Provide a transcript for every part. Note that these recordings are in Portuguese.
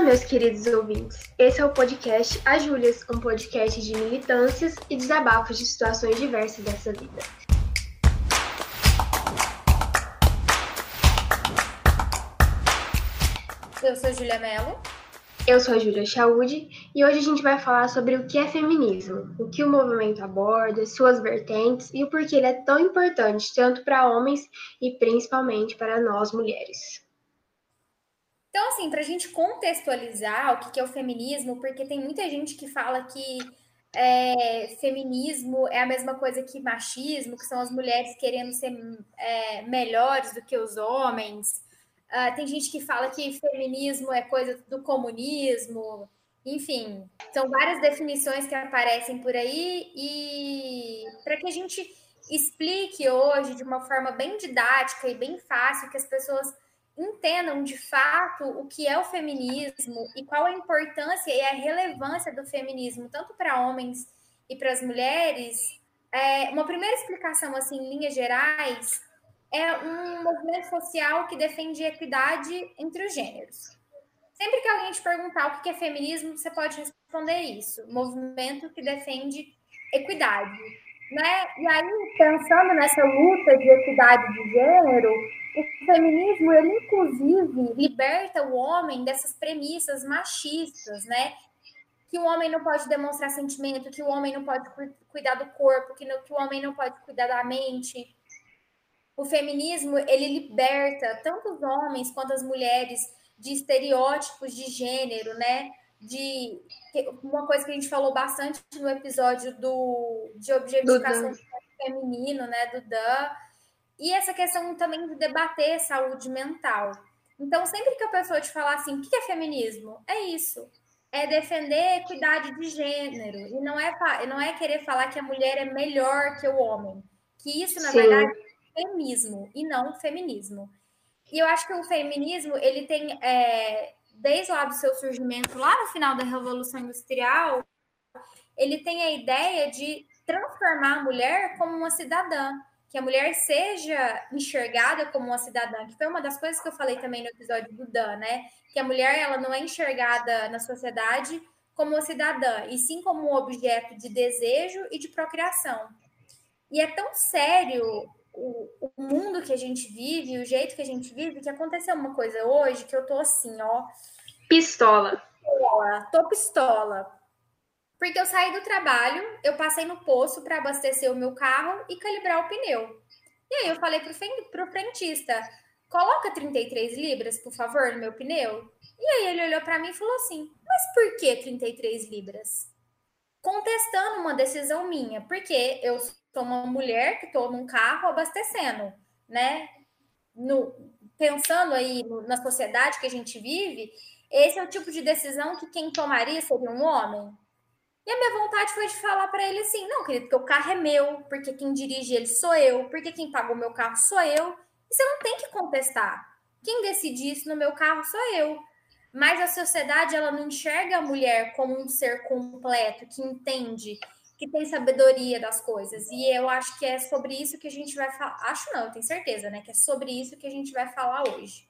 Olá, meus queridos ouvintes. Esse é o podcast A Júlias, um podcast de militâncias e desabafos de situações diversas dessa vida. Eu sou Júlia Mello. Eu sou a Júlia Chaude e hoje a gente vai falar sobre o que é feminismo, o que o movimento aborda, suas vertentes e o porquê ele é tão importante tanto para homens e principalmente para nós mulheres. Então, assim, para a gente contextualizar o que é o feminismo, porque tem muita gente que fala que é, feminismo é a mesma coisa que machismo, que são as mulheres querendo ser é, melhores do que os homens. Uh, tem gente que fala que feminismo é coisa do comunismo, enfim, são várias definições que aparecem por aí e para que a gente explique hoje de uma forma bem didática e bem fácil que as pessoas entendam de fato o que é o feminismo e qual a importância e a relevância do feminismo tanto para homens e para as mulheres. É, uma primeira explicação assim em linhas gerais é um movimento social que defende equidade entre os gêneros. Sempre que alguém te perguntar o que é feminismo, você pode responder isso: movimento que defende equidade. Né? E aí, pensando nessa luta de equidade de gênero, o feminismo, ele inclusive liberta o homem dessas premissas machistas, né? Que o homem não pode demonstrar sentimento, que o homem não pode cuidar do corpo, que, que o homem não pode cuidar da mente, o feminismo ele liberta tanto os homens quanto as mulheres de estereótipos de gênero, né? De uma coisa que a gente falou bastante no episódio do de objetificação feminino, né? Do Dan. E essa questão também de debater saúde mental. Então, sempre que a pessoa te falar assim, o que é feminismo? É isso. É defender equidade de gênero. E não é, não é querer falar que a mulher é melhor que o homem. Que isso, na Sim. verdade, feminismo e não feminismo. E eu acho que o feminismo, ele tem, é, desde lá do seu surgimento, lá no final da Revolução Industrial, ele tem a ideia de transformar a mulher como uma cidadã, que a mulher seja enxergada como uma cidadã, que foi uma das coisas que eu falei também no episódio do Dan, né? Que a mulher ela não é enxergada na sociedade como uma cidadã, e sim como um objeto de desejo e de procriação. E é tão sério o, o mundo que a gente vive, o jeito que a gente vive, que aconteceu uma coisa hoje que eu tô assim, ó. Pistola. Pistola, tô pistola. Porque eu saí do trabalho, eu passei no poço para abastecer o meu carro e calibrar o pneu. E aí eu falei pro, pro frentista, coloca 33 libras, por favor, no meu pneu. E aí ele olhou para mim e falou assim, mas por que 33 libras? Contestando uma decisão minha, porque eu sou uma mulher que estou num carro abastecendo, né? No, pensando aí no, na sociedade que a gente vive, esse é o tipo de decisão que quem tomaria seria um homem. E a minha vontade foi de falar para ele assim: não, querido, porque o carro é meu, porque quem dirige ele sou eu, porque quem pagou meu carro sou eu. E você não tem que contestar. Quem decide isso no meu carro sou eu. Mas a sociedade ela não enxerga a mulher como um ser completo que entende que tem sabedoria das coisas. E eu acho que é sobre isso que a gente vai falar. Acho não, eu tenho certeza, né? Que é sobre isso que a gente vai falar hoje.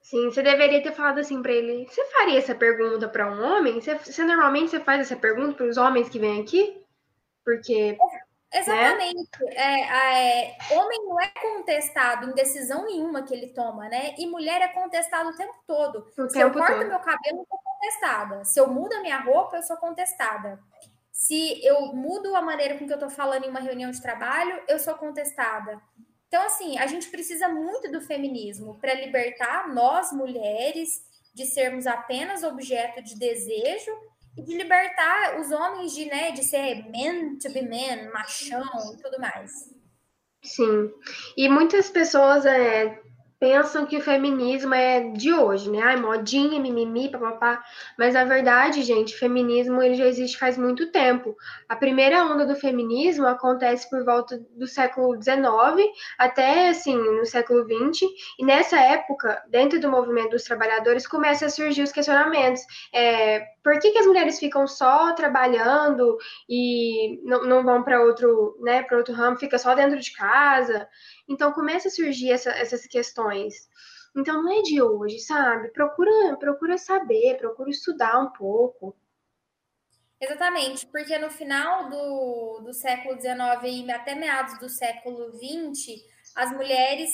Sim, você deveria ter falado assim para ele. Você faria essa pergunta para um homem? Você, você, normalmente você faz essa pergunta para os homens que vêm aqui? Porque. Né? Exatamente. Né? É, é, homem não é contestado em decisão nenhuma que ele toma, né? E mulher é contestado o tempo todo. O Se tempo eu corto todo. meu cabelo, eu sou contestada. Se eu mudo a minha roupa, eu sou contestada. Se eu mudo a maneira com que eu estou falando em uma reunião de trabalho, eu sou contestada. Então, assim, a gente precisa muito do feminismo para libertar nós, mulheres, de sermos apenas objeto de desejo e de libertar os homens de, né, de ser men to be men, machão e tudo mais. Sim. E muitas pessoas é, pensam que o feminismo é de hoje, né? Ai, modinha, mimimi, papapá. Mas na verdade, gente, o feminismo ele já existe faz muito tempo. A primeira onda do feminismo acontece por volta do século XIX até assim no século XX. E nessa época, dentro do movimento dos trabalhadores, começam a surgir os questionamentos. É, por que, que as mulheres ficam só trabalhando e não, não vão para outro, né, para outro ramo, fica só dentro de casa? Então começa a surgir essa, essas questões. Então não é de hoje, sabe? Procura, procura saber, procura estudar um pouco. Exatamente, porque no final do, do século XIX e até meados do século XX, as mulheres,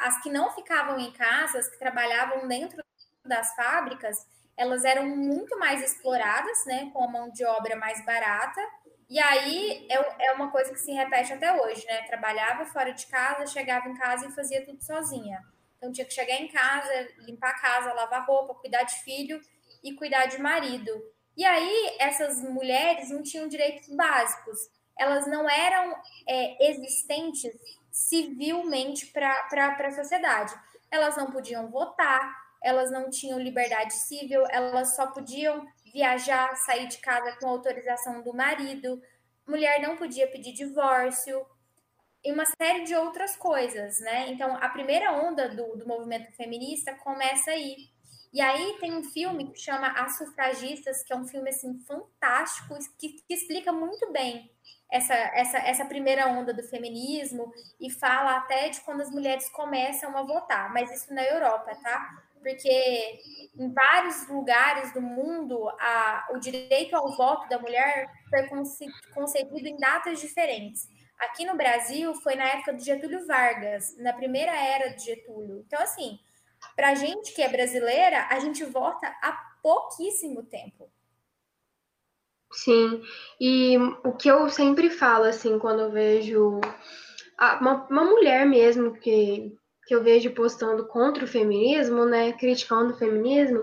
as que não ficavam em casa, as que trabalhavam dentro das fábricas, elas eram muito mais exploradas, né, com a mão de obra mais barata. E aí é, é uma coisa que se repete até hoje, né? Trabalhava fora de casa, chegava em casa e fazia tudo sozinha. Então tinha que chegar em casa, limpar a casa, lavar roupa, cuidar de filho e cuidar de marido. E aí, essas mulheres não tinham direitos básicos, elas não eram é, existentes civilmente para a sociedade. Elas não podiam votar, elas não tinham liberdade civil, elas só podiam viajar, sair de casa com autorização do marido, mulher não podia pedir divórcio, e uma série de outras coisas, né? Então, a primeira onda do, do movimento feminista começa aí. E aí tem um filme que chama As Sufragistas, que é um filme assim fantástico, que, que explica muito bem essa, essa, essa primeira onda do feminismo e fala até de quando as mulheres começam a votar, mas isso na Europa, tá? Porque em vários lugares do mundo a, o direito ao voto da mulher foi concebido em datas diferentes. Aqui no Brasil foi na época de Getúlio Vargas, na primeira era de Getúlio. Então, assim, para a gente que é brasileira, a gente vota há pouquíssimo tempo. Sim, e o que eu sempre falo, assim, quando eu vejo uma, uma mulher mesmo que que eu vejo postando contra o feminismo, né, criticando o feminismo,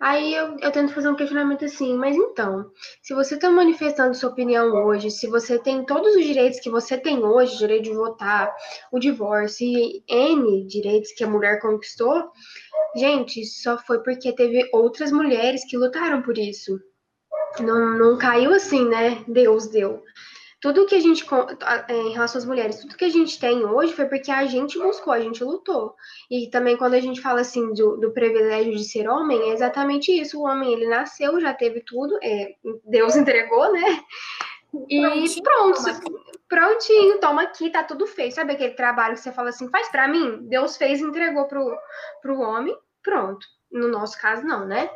aí eu, eu tento fazer um questionamento assim, mas então, se você está manifestando sua opinião hoje, se você tem todos os direitos que você tem hoje, direito de votar, o divórcio e N direitos que a mulher conquistou, gente, só foi porque teve outras mulheres que lutaram por isso. Não, não caiu assim, né? Deus deu tudo que a gente, é, em relação às mulheres, tudo que a gente tem hoje foi porque a gente buscou, a gente lutou. E também quando a gente fala assim do, do privilégio de ser homem, é exatamente isso. O homem, ele nasceu, já teve tudo, é, Deus entregou, né? E prontinho, pronto, toma prontinho, toma aqui, tá tudo feito. Sabe aquele trabalho que você fala assim, faz para mim? Deus fez entregou pro, pro homem, pronto. No nosso caso, não, né?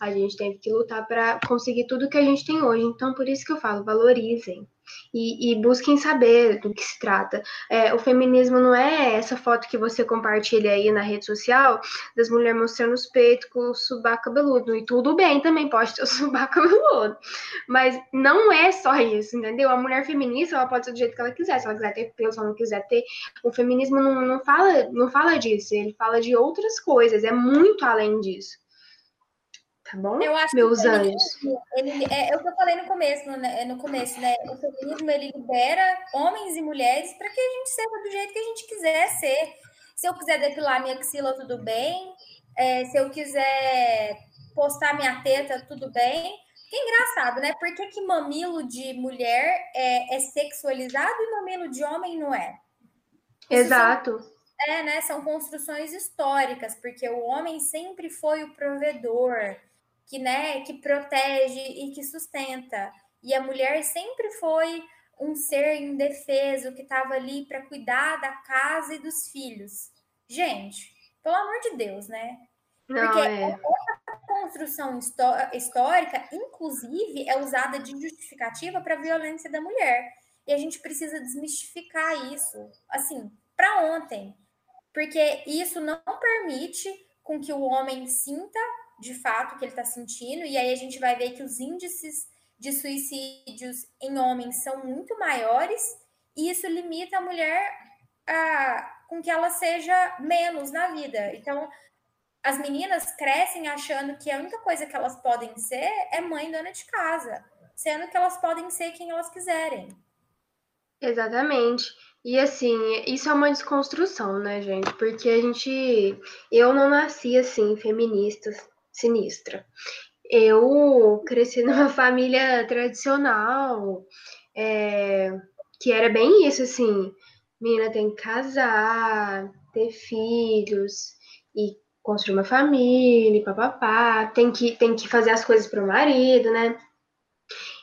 A gente teve que lutar para conseguir tudo que a gente tem hoje. Então, por isso que eu falo, valorizem e, e busquem saber do que se trata. É, o feminismo não é essa foto que você compartilha aí na rede social das mulheres mostrando os peitos com o subaco cabeludo. E tudo bem também, pode ter o subaco cabeludo. Mas não é só isso, entendeu? A mulher feminista, ela pode ser do jeito que ela quiser. Se ela quiser ter pelo, se ela não quiser ter. O feminismo não, não, fala, não fala disso. Ele fala de outras coisas. É muito além disso. Tá bom? Eu acho Meus que anjos. Ele, é, é, o que eu falei no começo, né? no começo, né? O feminismo ele libera homens e mulheres para que a gente seja do jeito que a gente quiser ser. Se eu quiser depilar minha axila, tudo bem. É, se eu quiser postar minha teta, tudo bem. Que engraçado, né? Por que, que mamilo de mulher é, é sexualizado e mamilo de homem não é? Exato. São, é, né? São construções históricas, porque o homem sempre foi o provedor que, né, que protege e que sustenta. E a mulher sempre foi um ser indefeso que estava ali para cuidar da casa e dos filhos. Gente, pelo amor de Deus, né? Não, Porque é. essa construção histórica, inclusive, é usada de justificativa para a violência da mulher. E a gente precisa desmistificar isso, assim, para ontem. Porque isso não permite com que o homem sinta de fato que ele está sentindo, e aí a gente vai ver que os índices de suicídios em homens são muito maiores, e isso limita a mulher a, com que ela seja menos na vida. Então, as meninas crescem achando que a única coisa que elas podem ser é mãe dona de casa, sendo que elas podem ser quem elas quiserem. Exatamente. E assim, isso é uma desconstrução, né, gente? Porque a gente. Eu não nasci assim, feminista, sinistra. Eu cresci numa família tradicional, é, que era bem isso, assim, menina tem que casar, ter filhos e construir uma família, papapá, tem que, tem que fazer as coisas para o marido, né?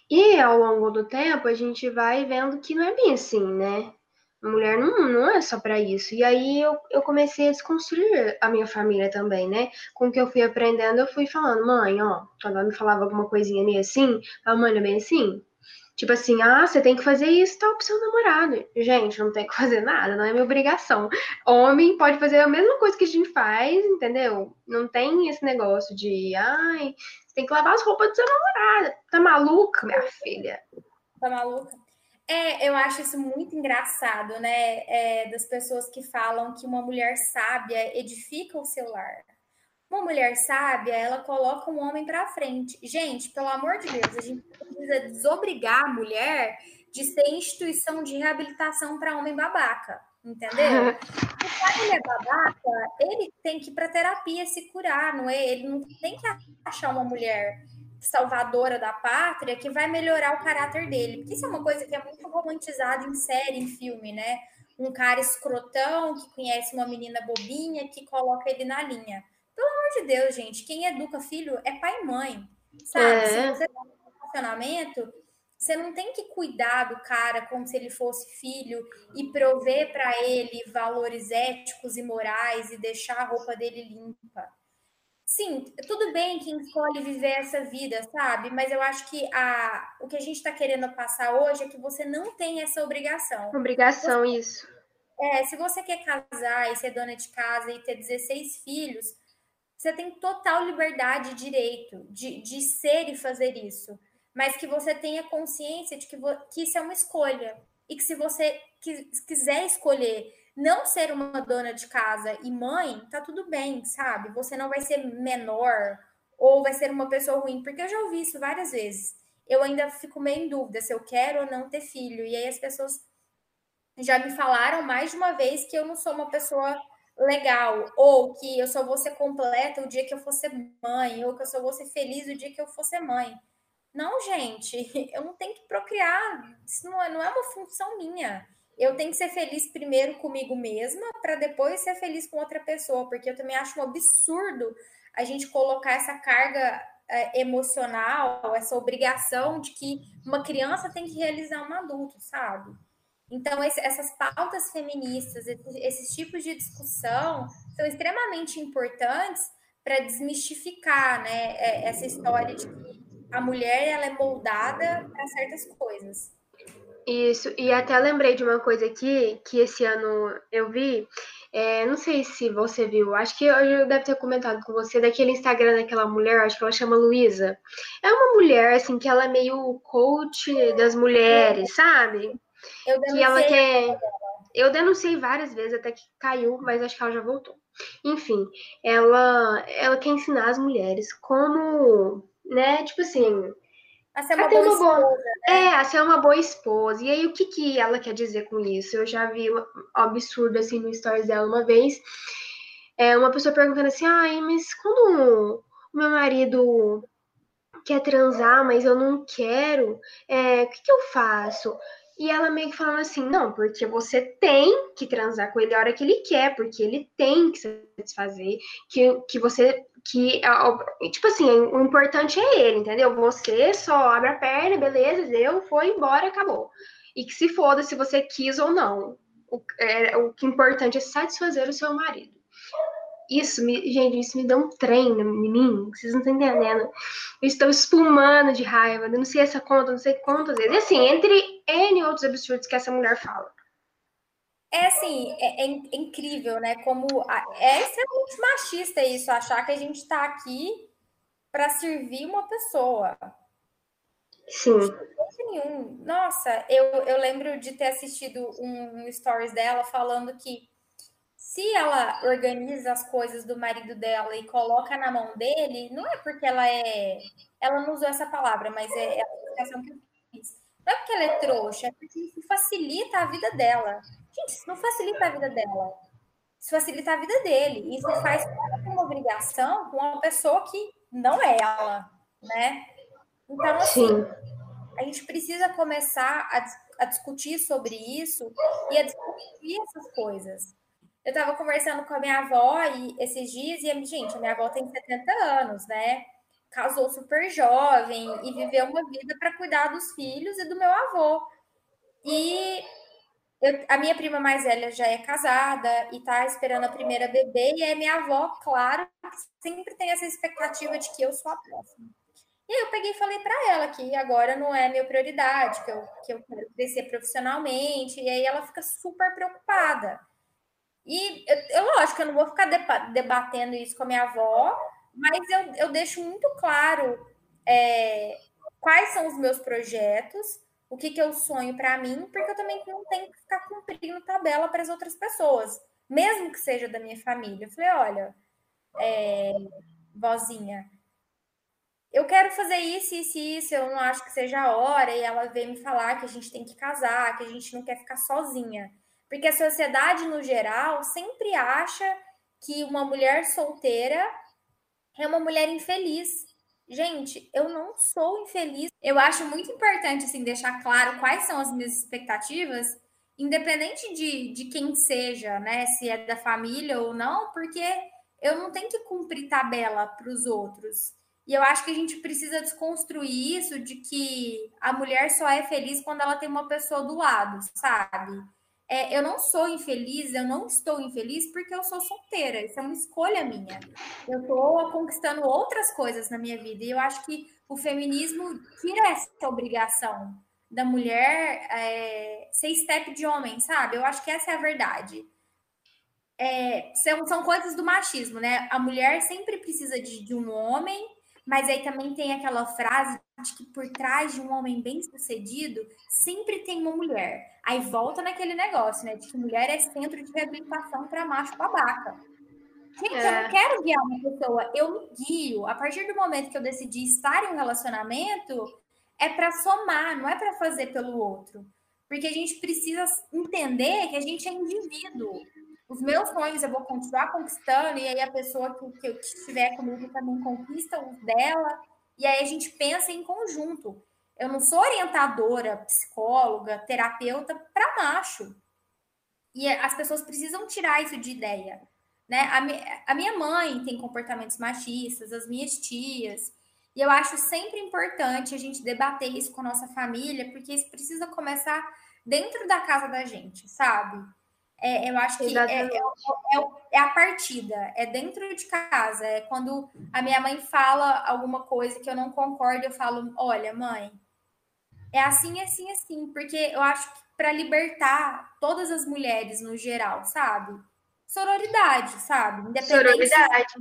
E ao longo do tempo a gente vai vendo que não é bem assim, né? Mulher não, não é só para isso. E aí eu, eu comecei a desconstruir a minha família também, né? Com o que eu fui aprendendo, eu fui falando, mãe, ó, quando ela me falava alguma coisinha meio assim, a mãe é bem assim. Tipo assim, ah, você tem que fazer isso, tá pro seu namorado. Gente, não tem que fazer nada, não é minha obrigação. Homem pode fazer a mesma coisa que a gente faz, entendeu? Não tem esse negócio de, ai, você tem que lavar as roupas do seu namorado. Tá maluca, minha filha? Tá maluca? É, eu acho isso muito engraçado, né? É, das pessoas que falam que uma mulher sábia edifica o seu lar. Uma mulher sábia, ela coloca um homem para frente. Gente, pelo amor de Deus, a gente precisa desobrigar a mulher de ser instituição de reabilitação para homem babaca, entendeu? Se ele é babaca, ele tem que ir para terapia se curar, não é? Ele não tem que achar uma mulher salvadora da pátria que vai melhorar o caráter dele. Porque isso é uma coisa que é muito romantizada em série, em filme, né? Um cara escrotão que conhece uma menina bobinha que coloca ele na linha. Pelo amor de Deus, gente, quem educa filho é pai e mãe, sabe? É. Se você tem um relacionamento, você não tem que cuidar do cara como se ele fosse filho e prover para ele valores éticos e morais e deixar a roupa dele limpa. Sim, tudo bem quem escolhe viver essa vida, sabe? Mas eu acho que a, o que a gente está querendo passar hoje é que você não tem essa obrigação. Obrigação, você, isso. É, se você quer casar e ser dona de casa e ter 16 filhos, você tem total liberdade e direito de, de ser e fazer isso. Mas que você tenha consciência de que, que isso é uma escolha. E que se você quiser escolher não ser uma dona de casa e mãe, tá tudo bem, sabe? Você não vai ser menor ou vai ser uma pessoa ruim, porque eu já ouvi isso várias vezes. Eu ainda fico meio em dúvida se eu quero ou não ter filho. E aí as pessoas já me falaram mais de uma vez que eu não sou uma pessoa legal, ou que eu só vou ser completa o dia que eu for ser mãe, ou que eu só vou ser feliz o dia que eu for ser mãe. Não, gente, eu não tenho que procriar, isso não é, não é uma função minha eu tenho que ser feliz primeiro comigo mesma para depois ser feliz com outra pessoa, porque eu também acho um absurdo a gente colocar essa carga é, emocional, essa obrigação de que uma criança tem que realizar um adulto, sabe? Então, esse, essas pautas feministas, esses, esses tipos de discussão são extremamente importantes para desmistificar né, é, essa história de que a mulher ela é moldada para certas coisas. Isso, e até lembrei de uma coisa aqui que esse ano eu vi. É, não sei se você viu, acho que eu deve ter comentado com você daquele Instagram daquela mulher, acho que ela chama Luísa. É uma mulher, assim, que ela é meio coach das mulheres, sabe? Eu que ela quer. Eu denunciei várias vezes até que caiu, mas acho que ela já voltou. Enfim, ela, ela quer ensinar as mulheres como, né, tipo assim, a ser uma, boa, uma boa esposa. Né? É, a ser uma boa esposa. E aí, o que, que ela quer dizer com isso? Eu já vi um absurdo assim no stories dela uma vez. É, uma pessoa perguntando assim: ai, mas quando o meu marido quer transar, mas eu não quero, é, o que, que eu faço? E ela meio que falando assim, não, porque você tem que transar com ele a hora que ele quer, porque ele tem que satisfazer, que, que você que, tipo assim, o importante é ele, entendeu? Você só abre a perna, beleza, deu, foi embora, acabou. E que se foda se você quis ou não. O, é, o que é importante é satisfazer o seu marido. Isso, me, gente, isso me dá um trem menino, vocês não estão entendendo. Eu estou espumando de raiva, não sei essa conta, não sei quantas vezes. E assim, entre N outros absurdos que essa mulher fala. É assim, é, é, é incrível, né? Como a, é extremamente machista isso, achar que a gente está aqui para servir uma pessoa. Sim. Nenhum. Nossa, eu, eu lembro de ter assistido um, um stories dela falando que se ela organiza as coisas do marido dela e coloca na mão dele, não é porque ela é. Ela não usou essa palavra, mas é, é a explicação que eu fiz. Não é porque ela é trouxa, é porque isso facilita a vida dela. Gente, isso não facilita a vida dela. Isso facilita a vida dele. Isso faz uma obrigação com uma pessoa que não é ela, né? Então, assim, Sim. a gente precisa começar a, a discutir sobre isso e a discutir essas coisas. Eu estava conversando com a minha avó e, esses dias, e, gente, a minha avó tem 70 anos, né? Casou super jovem e viveu uma vida para cuidar dos filhos e do meu avô. E eu, a minha prima mais velha já é casada e tá esperando a primeira bebê, e é minha avó, claro, sempre tem essa expectativa de que eu sou a próxima. E aí eu peguei e falei para ela que agora não é minha prioridade, que eu, que eu quero crescer profissionalmente, e aí ela fica super preocupada. E eu, eu lógico, eu não vou ficar debatendo isso com a minha avó, mas eu, eu deixo muito claro é, quais são os meus projetos, o que, que eu sonho para mim, porque eu também não tenho que ficar cumprindo tabela para as outras pessoas, mesmo que seja da minha família. Eu falei, olha, é, vozinha, eu quero fazer isso, isso e isso, eu não acho que seja a hora, e ela veio me falar que a gente tem que casar, que a gente não quer ficar sozinha. Porque a sociedade, no geral, sempre acha que uma mulher solteira é uma mulher infeliz. Gente, eu não sou infeliz. Eu acho muito importante assim deixar claro quais são as minhas expectativas, independente de, de quem seja, né? Se é da família ou não, porque eu não tenho que cumprir tabela para os outros. E eu acho que a gente precisa desconstruir isso de que a mulher só é feliz quando ela tem uma pessoa do lado, sabe? É, eu não sou infeliz, eu não estou infeliz porque eu sou solteira. Isso é uma escolha minha. Eu estou conquistando outras coisas na minha vida. E eu acho que o feminismo tira essa obrigação da mulher é, ser step de homem, sabe? Eu acho que essa é a verdade. É, são, são coisas do machismo, né? A mulher sempre precisa de, de um homem mas aí também tem aquela frase de que por trás de um homem bem sucedido sempre tem uma mulher. Aí volta naquele negócio, né? De que mulher é centro de reabilitação para macho babaca. Gente, é. eu não é. quero guiar uma pessoa, eu me guio. A partir do momento que eu decidi estar em um relacionamento, é para somar, não é para fazer pelo outro. Porque a gente precisa entender que a gente é indivíduo os meus sonhos eu vou continuar conquistando, e aí a pessoa que, que, que estiver comigo também conquista os dela, e aí a gente pensa em conjunto. Eu não sou orientadora, psicóloga, terapeuta para macho. E as pessoas precisam tirar isso de ideia. Né? A, mi a minha mãe tem comportamentos machistas, as minhas tias. E eu acho sempre importante a gente debater isso com a nossa família, porque isso precisa começar dentro da casa da gente, sabe? É, eu acho que é, é, é, é, a partida, é dentro de casa. É quando a minha mãe fala alguma coisa que eu não concordo, eu falo: olha, mãe, é assim, assim, assim. Porque eu acho que para libertar todas as mulheres no geral, sabe? Sororidade, sabe? Independente Sororidade.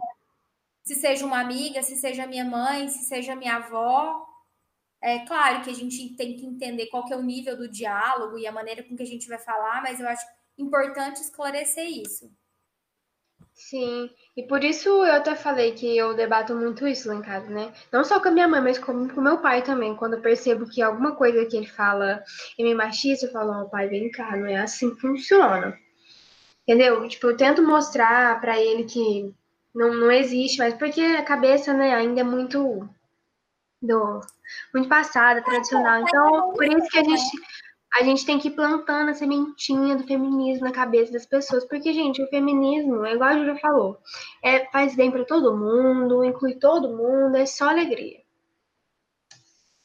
Se, se seja uma amiga, se seja minha mãe, se seja minha avó. É claro que a gente tem que entender qual que é o nível do diálogo e a maneira com que a gente vai falar, mas eu acho que importante esclarecer isso. Sim, e por isso eu até falei que eu debato muito isso lá em casa, né? Não só com a minha mãe, mas com o meu pai também. Quando eu percebo que alguma coisa que ele fala é me machista, eu falo, ó, oh, pai, vem cá, não é assim que funciona. Entendeu? Tipo, eu tento mostrar para ele que não, não existe, mas porque a cabeça, né, ainda é muito do muito passada, tradicional. Então, por isso que a gente a gente tem que ir plantando a sementinha do feminismo na cabeça das pessoas, porque, gente, o feminismo, é igual a Júlia falou, é, faz bem para todo mundo, inclui todo mundo, é só alegria.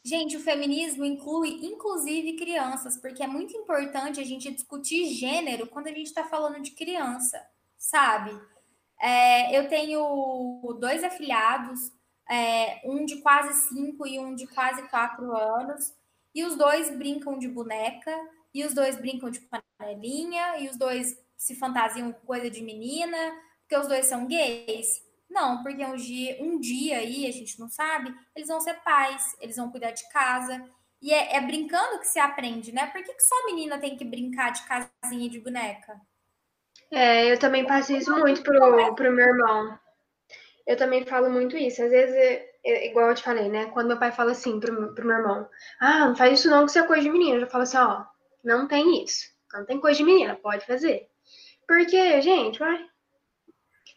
Gente, o feminismo inclui, inclusive, crianças, porque é muito importante a gente discutir gênero quando a gente está falando de criança, sabe? É, eu tenho dois afilhados, é, um de quase cinco e um de quase quatro anos. E os dois brincam de boneca, e os dois brincam de panelinha, e os dois se fantasiam coisa de menina, porque os dois são gays. Não, porque um dia, um dia aí, a gente não sabe, eles vão ser pais, eles vão cuidar de casa. E é, é brincando que se aprende, né? Por que, que só menina tem que brincar de casinha de boneca? É, eu também passo isso muito pro, pro meu irmão. Eu também falo muito isso. Às vezes igual eu te falei, né? Quando meu pai fala assim pro, pro meu irmão, ah, não faz isso não, que isso é coisa de menina. Eu já falo assim, ó, não tem isso. Não tem coisa de menina, pode fazer. Porque, gente, vai.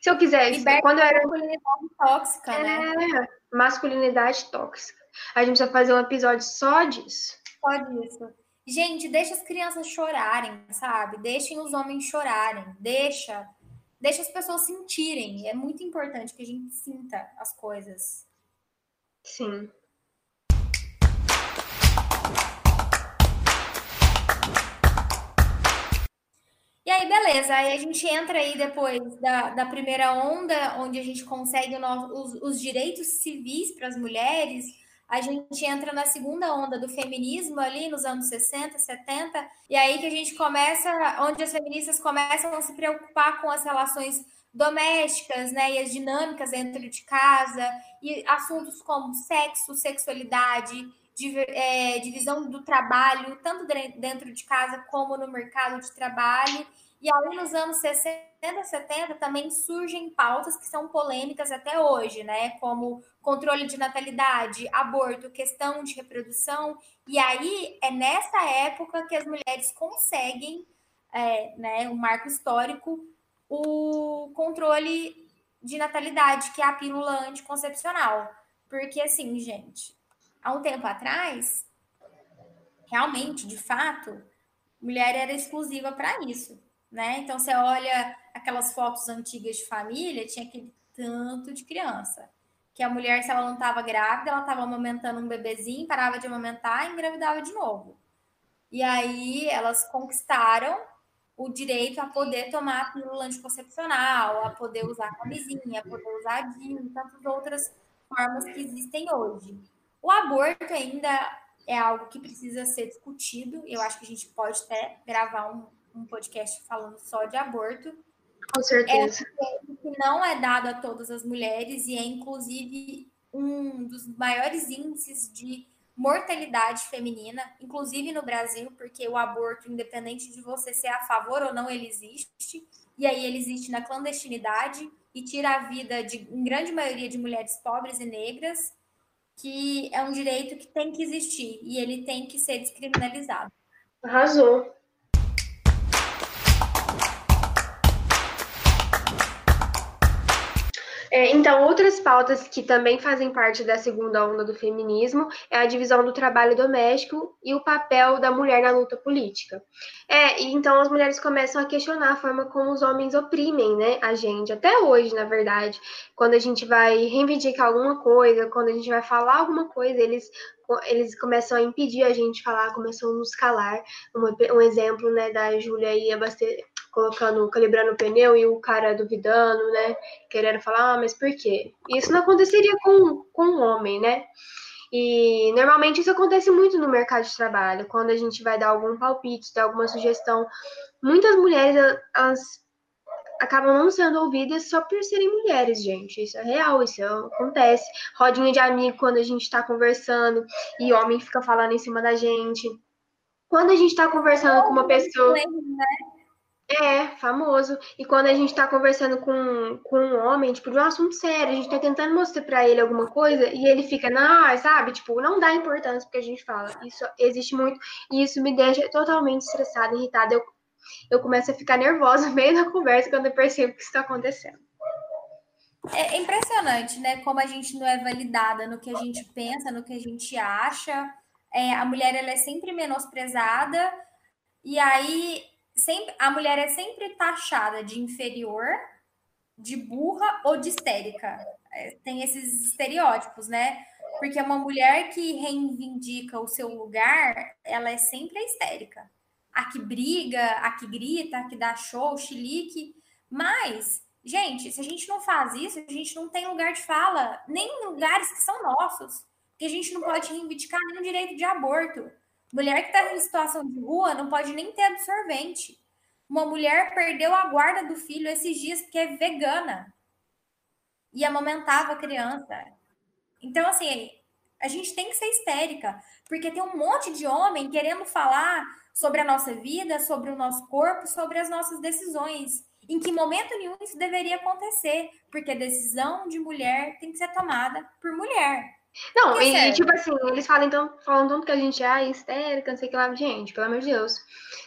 Se eu quiser, quando eu era. Masculinidade tóxica, é, né? Masculinidade tóxica. A gente vai fazer um episódio só disso. Só disso. Gente, deixa as crianças chorarem, sabe? Deixem os homens chorarem. Deixa. Deixa as pessoas sentirem. É muito importante que a gente sinta as coisas. Sim. E aí, beleza, aí a gente entra aí depois da, da primeira onda, onde a gente consegue os, os direitos civis para as mulheres, a gente entra na segunda onda do feminismo ali nos anos 60, 70, e aí que a gente começa, onde as feministas começam a se preocupar com as relações domésticas, né, e as dinâmicas dentro de casa, e assuntos como sexo, sexualidade, é, divisão do trabalho, tanto dentro de casa como no mercado de trabalho. E aí, nos anos 60, 70, também surgem pautas que são polêmicas até hoje, né? Como controle de natalidade, aborto, questão de reprodução. E aí é nessa época que as mulheres conseguem, é, né, um marco histórico, o controle de natalidade, que é a pílula anticoncepcional. Porque, assim, gente, há um tempo atrás, realmente, de fato, mulher era exclusiva para isso né? Então você olha aquelas fotos antigas de família, tinha aquele tanto de criança. Que a mulher, se ela não estava grávida, ela estava amamentando um bebezinho, parava de amamentar e engravidava de novo. E aí elas conquistaram o direito a poder tomar a pílula anticoncepcional, a poder usar camisinha, a poder usar a DIN e tantas outras formas que existem hoje. O aborto ainda é algo que precisa ser discutido. Eu acho que a gente pode até gravar um, um podcast falando só de aborto. Com certeza. É um que não é dado a todas as mulheres e é, inclusive, um dos maiores índices de mortalidade feminina, inclusive no Brasil, porque o aborto, independente de você ser a favor ou não, ele existe. E aí ele existe na clandestinidade e tira a vida de, em grande maioria, de mulheres pobres e negras, que é um direito que tem que existir e ele tem que ser descriminalizado. Arrasou. É, então, outras pautas que também fazem parte da segunda onda do feminismo é a divisão do trabalho doméstico e o papel da mulher na luta política. É, e então as mulheres começam a questionar a forma como os homens oprimem, né, a gente, até hoje, na verdade. Quando a gente vai reivindicar alguma coisa, quando a gente vai falar alguma coisa, eles eles começam a impedir a gente de falar, começam a nos calar. Um, um exemplo, né, da Júlia aí abaste colocando, calibrando o pneu e o cara duvidando, né? Querendo falar, ah, mas por quê? Isso não aconteceria com, com um homem, né? E normalmente isso acontece muito no mercado de trabalho, quando a gente vai dar algum palpite, dar alguma sugestão. Muitas mulheres elas acabam não sendo ouvidas só por serem mulheres, gente. Isso é real, isso acontece. Rodinha de amigo quando a gente tá conversando e homem fica falando em cima da gente. Quando a gente tá conversando com uma pessoa. Né? É, famoso. E quando a gente tá conversando com, com um homem, tipo, de um assunto sério, a gente tá tentando mostrar pra ele alguma coisa e ele fica, não, sabe? Tipo, não dá importância porque a gente fala. Isso existe muito e isso me deixa totalmente estressada, irritada. Eu, eu começo a ficar nervosa no meio da conversa quando eu percebo que isso tá acontecendo. É impressionante, né? Como a gente não é validada no que a gente pensa, no que a gente acha. É, a mulher, ela é sempre menosprezada. E aí sempre, a mulher é sempre taxada de inferior, de burra ou de histérica. É, tem esses estereótipos, né? Porque uma mulher que reivindica o seu lugar, ela é sempre a histérica. A que briga, a que grita, a que dá show, chilique. Mas, gente, se a gente não faz isso, a gente não tem lugar de fala, nem em lugares que são nossos. Porque a gente não pode reivindicar nenhum direito de aborto. Mulher que está em situação de rua não pode nem ter absorvente. Uma mulher perdeu a guarda do filho esses dias porque é vegana e amamentava a criança. Então, assim, a gente tem que ser histérica, porque tem um monte de homem querendo falar sobre a nossa vida, sobre o nosso corpo, sobre as nossas decisões. Em que momento nenhum isso deveria acontecer, porque a decisão de mulher tem que ser tomada por mulher. Não, e, e, tipo assim, eles falam então, falam tanto que a gente é histérica, não sei o que lá. Gente, pelo amor de Deus.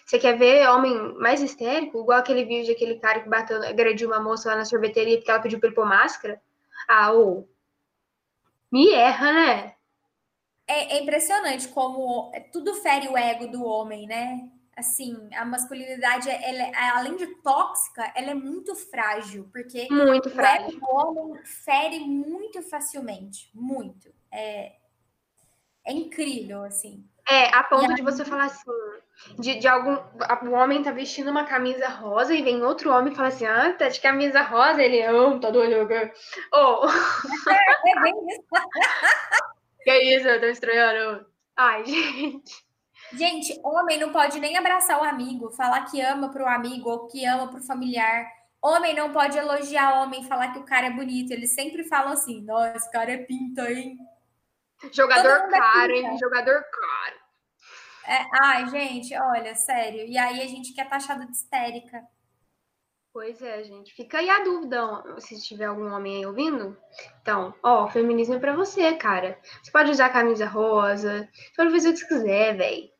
Você quer ver homem mais histérico? Igual aquele vídeo daquele cara que bateu, agrediu uma moça lá na sorveteria porque ela pediu pra ele pôr máscara? Ah, ô. Me erra, né? É, é impressionante como tudo fere o ego do homem, né? Assim, a masculinidade, ela, é, além de tóxica, ela é muito frágil, porque muito frágil. o homem fere muito facilmente, muito. É, é incrível, assim. É, a ponto aí... de você falar assim, de, de algum. O homem tá vestindo uma camisa rosa e vem outro homem e fala assim: ah, tá de camisa rosa. Ele, ah, tá doido. Oh. É, bem isso. que isso, eu tô estranhando. Ai, gente. Gente, homem não pode nem abraçar o amigo, falar que ama pro amigo ou que ama pro familiar. Homem não pode elogiar homem, falar que o cara é bonito. Eles sempre falam assim: nossa, esse cara é pinta, hein? Jogador caro, é hein? Jogador caro. É, ai, gente, olha, sério. E aí a gente quer taxado de histérica. Pois é, gente. Fica aí a dúvida, se tiver algum homem aí ouvindo. Então, ó, feminismo é pra você, cara. Você pode usar camisa rosa, você pode fazer o que você quiser, velho.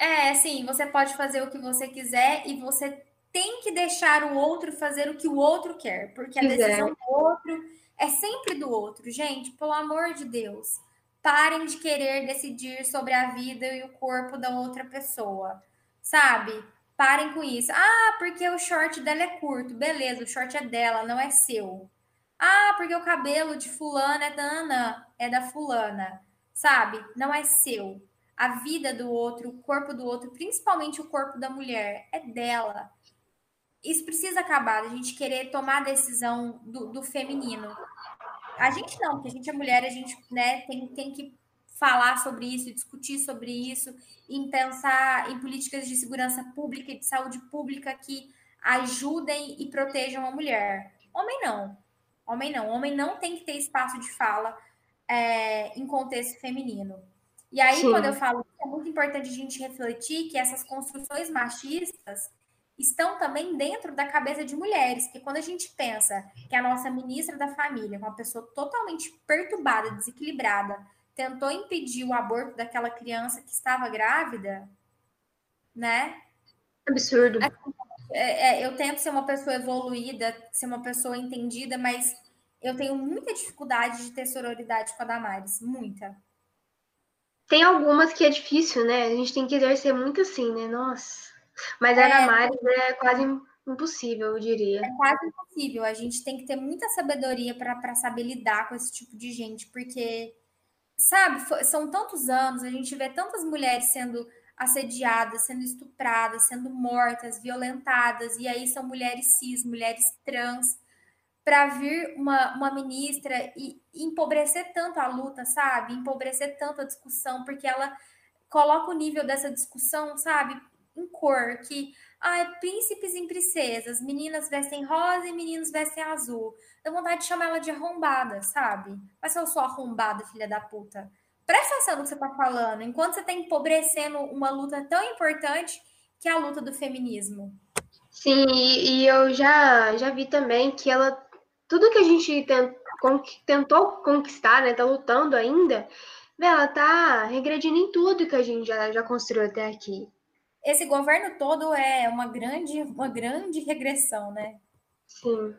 É, sim, você pode fazer o que você quiser e você tem que deixar o outro fazer o que o outro quer, porque a quiser. decisão do outro é sempre do outro. Gente, pelo amor de Deus, parem de querer decidir sobre a vida e o corpo da outra pessoa, sabe? Parem com isso. Ah, porque o short dela é curto. Beleza, o short é dela, não é seu. Ah, porque o cabelo de fulana é da Ana, é da fulana. Sabe? Não é seu. A vida do outro, o corpo do outro, principalmente o corpo da mulher, é dela. Isso precisa acabar, a gente querer tomar a decisão do, do feminino. A gente não, porque a gente é mulher, a gente né, tem, tem que falar sobre isso, discutir sobre isso, em pensar em políticas de segurança pública e de saúde pública que ajudem e protejam a mulher. Homem não. Homem não. Homem não tem que ter espaço de fala é, em contexto feminino. E aí, Sim. quando eu falo é muito importante a gente refletir que essas construções machistas estão também dentro da cabeça de mulheres, que quando a gente pensa que a nossa ministra da família, uma pessoa totalmente perturbada, desequilibrada, tentou impedir o aborto daquela criança que estava grávida, né? Absurdo. É, é, eu tento ser uma pessoa evoluída, ser uma pessoa entendida, mas eu tenho muita dificuldade de ter sororidade com a Damares, muita. Tem algumas que é difícil, né? A gente tem que exercer muito assim, né? Nossa. Mas a é, Damares é quase impossível, eu diria. É quase impossível. A gente tem que ter muita sabedoria para saber lidar com esse tipo de gente, porque sabe, são tantos anos, a gente vê tantas mulheres sendo assediadas, sendo estupradas, sendo mortas, violentadas, e aí são mulheres cis, mulheres trans, para vir uma, uma ministra e, empobrecer tanto a luta, sabe? Empobrecer tanto a discussão, porque ela coloca o nível dessa discussão, sabe? Em cor, que Ai, príncipes e princesas, meninas vestem rosa e meninos vestem azul. Dá vontade de chamar ela de arrombada, sabe? Mas eu sou arrombada, filha da puta. Presta atenção no que você tá falando, enquanto você tá empobrecendo uma luta tão importante que é a luta do feminismo. Sim, e eu já, já vi também que ela. Tudo que a gente tent, tentou conquistar, né? Tá lutando ainda, ela tá regredindo em tudo que a gente já, já construiu até aqui esse governo todo é uma grande, uma grande regressão, né? Sim.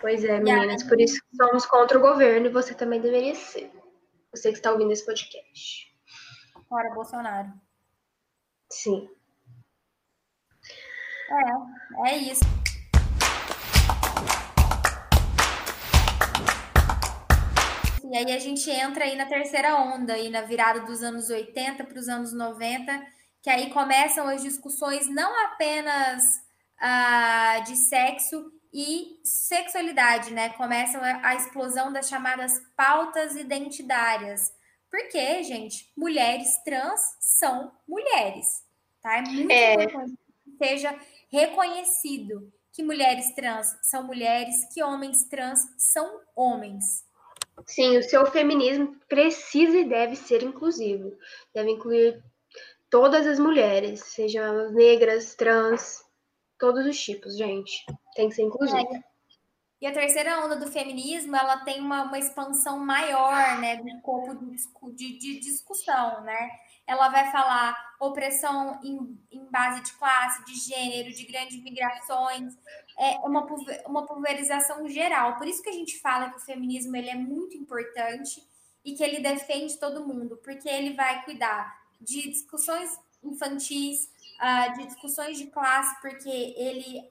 Pois é, meninas, aí... por isso somos contra o governo e você também deveria ser. Você que está ouvindo esse podcast. Fora Bolsonaro. Sim. É, é isso. E aí a gente entra aí na terceira onda, aí na virada dos anos 80 para os anos 90 que aí começam as discussões não apenas uh, de sexo e sexualidade, né? Começam a explosão das chamadas pautas identitárias. Porque, gente, mulheres trans são mulheres, tá? É muito é... importante que seja reconhecido que mulheres trans são mulheres, que homens trans são homens. Sim, o seu feminismo precisa e deve ser inclusivo. Deve incluir todas as mulheres, sejam negras, trans, todos os tipos, gente. Tem que ser inclusivo. É. E a terceira onda do feminismo, ela tem uma, uma expansão maior, né, do corpo de, de, de, discussão, né? Ela vai falar opressão em, em base de classe, de gênero, de grandes migrações, é uma, uma pulverização geral. Por isso que a gente fala que o feminismo ele é muito importante e que ele defende todo mundo, porque ele vai cuidar de discussões infantis, uh, de discussões de classe, porque ele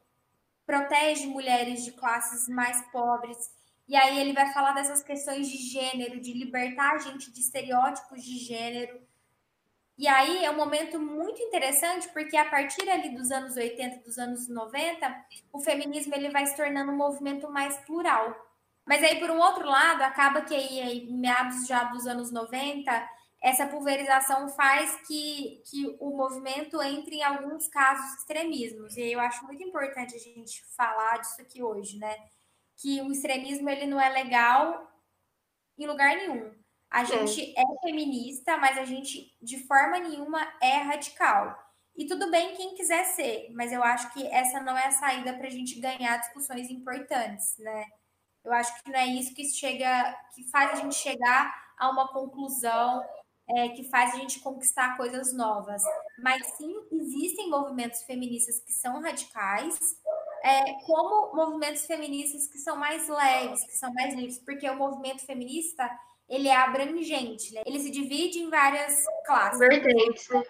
protege mulheres de classes mais pobres, E aí ele vai falar dessas questões de gênero, de libertar a gente de estereótipos de gênero. E aí é um momento muito interessante, porque a partir ali dos anos 80, dos anos 90, o feminismo ele vai se tornando um movimento mais plural. Mas aí, por um outro lado, acaba que aí, meados já dos anos 90, essa pulverização faz que, que o movimento entre em alguns casos extremismos. E eu acho muito importante a gente falar disso aqui hoje, né? Que o extremismo ele não é legal em lugar nenhum. A é. gente é. é feminista, mas a gente de forma nenhuma é radical. E tudo bem quem quiser ser, mas eu acho que essa não é a saída para a gente ganhar discussões importantes, né? Eu acho que não é isso que chega, que faz a gente chegar a uma conclusão, é, que faz a gente conquistar coisas novas. Mas sim, existem movimentos feministas que são radicais, é, como movimentos feministas que são mais leves, que são mais livres, porque o movimento feminista ele é abrangente, né? Ele se divide em várias classes. Vertentes, né?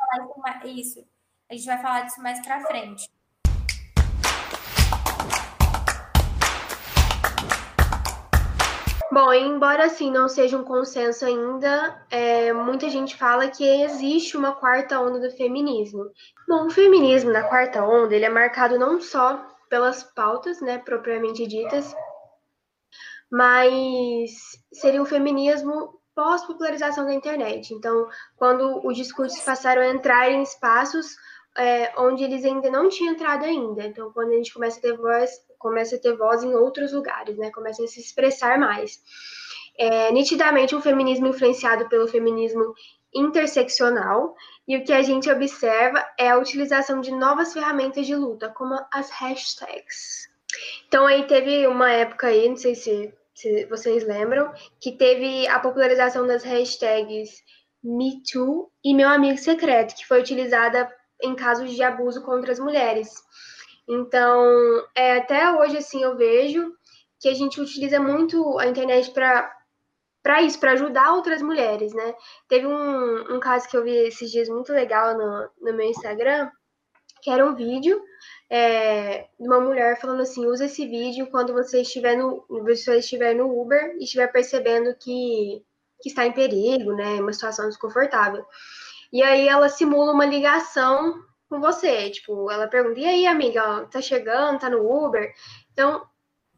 Isso. A gente vai falar disso mais para frente. Bom, embora assim não seja um consenso ainda, é, muita gente fala que existe uma quarta onda do feminismo. Bom, o feminismo na quarta onda ele é marcado não só pelas pautas, né, propriamente ditas, mas seria o feminismo pós-popularização da internet. Então, quando os discursos passaram a entrar em espaços é, onde eles ainda não tinham entrado ainda. Então, quando a gente começa a ter voz, começa a ter voz em outros lugares, né? Começa a se expressar mais. É, nitidamente, um feminismo influenciado pelo feminismo interseccional, e o que a gente observa é a utilização de novas ferramentas de luta, como as hashtags. Então, aí teve uma época aí, não sei se se vocês lembram, que teve a popularização das hashtags MeToo e Meu Amigo Secreto, que foi utilizada em casos de abuso contra as mulheres. Então, é, até hoje, assim, eu vejo que a gente utiliza muito a internet para para isso, para ajudar outras mulheres, né? Teve um, um caso que eu vi esses dias muito legal no, no meu Instagram, que era um vídeo é, de uma mulher falando assim: usa esse vídeo quando você estiver no, você estiver no Uber e estiver percebendo que, que está em perigo, né? Uma situação desconfortável. E aí ela simula uma ligação com você. Tipo, ela pergunta: e aí, amiga, tá chegando, tá no Uber? Então,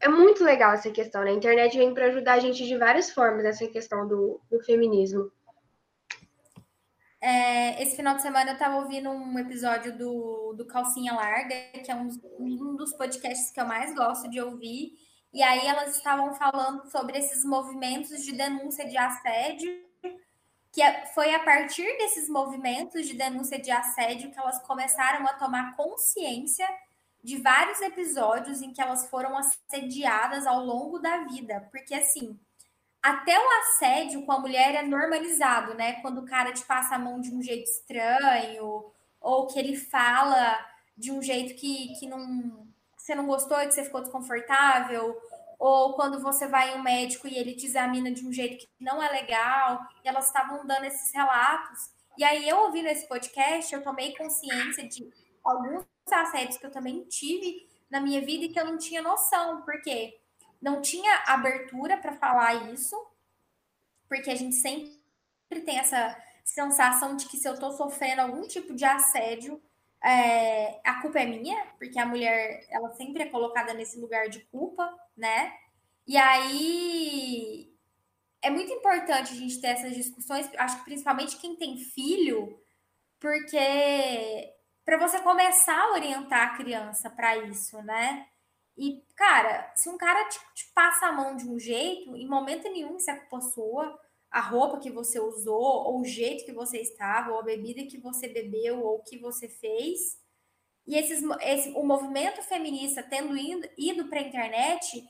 é muito legal essa questão, né? A internet vem para ajudar a gente de várias formas essa questão do, do feminismo. É, esse final de semana eu estava ouvindo um episódio do, do Calcinha Larga, que é um, um dos podcasts que eu mais gosto de ouvir. E aí elas estavam falando sobre esses movimentos de denúncia de assédio, que é, foi a partir desses movimentos de denúncia de assédio que elas começaram a tomar consciência de vários episódios em que elas foram assediadas ao longo da vida. Porque assim, até o assédio com a mulher é normalizado, né? Quando o cara te passa a mão de um jeito estranho, ou que ele fala de um jeito que, que não você não gostou e que você ficou desconfortável, ou quando você vai em um médico e ele te examina de um jeito que não é legal, e elas estavam dando esses relatos. E aí, eu ouvindo esse podcast, eu tomei consciência de alguns assédios que eu também tive na minha vida e que eu não tinha noção, porque não tinha abertura para falar isso, porque a gente sempre tem essa sensação de que se eu estou sofrendo algum tipo de assédio, é, a culpa é minha, porque a mulher ela sempre é colocada nesse lugar de culpa, né? E aí é muito importante a gente ter essas discussões, acho que principalmente quem tem filho, porque para você começar a orientar a criança para isso, né? E, cara, se um cara te, te, passa a mão de um jeito, em momento nenhum se é culpa sua, a roupa que você usou, ou o jeito que você estava, ou a bebida que você bebeu, ou o que você fez. E esses, esse, o movimento feminista tendo ido, ido para a internet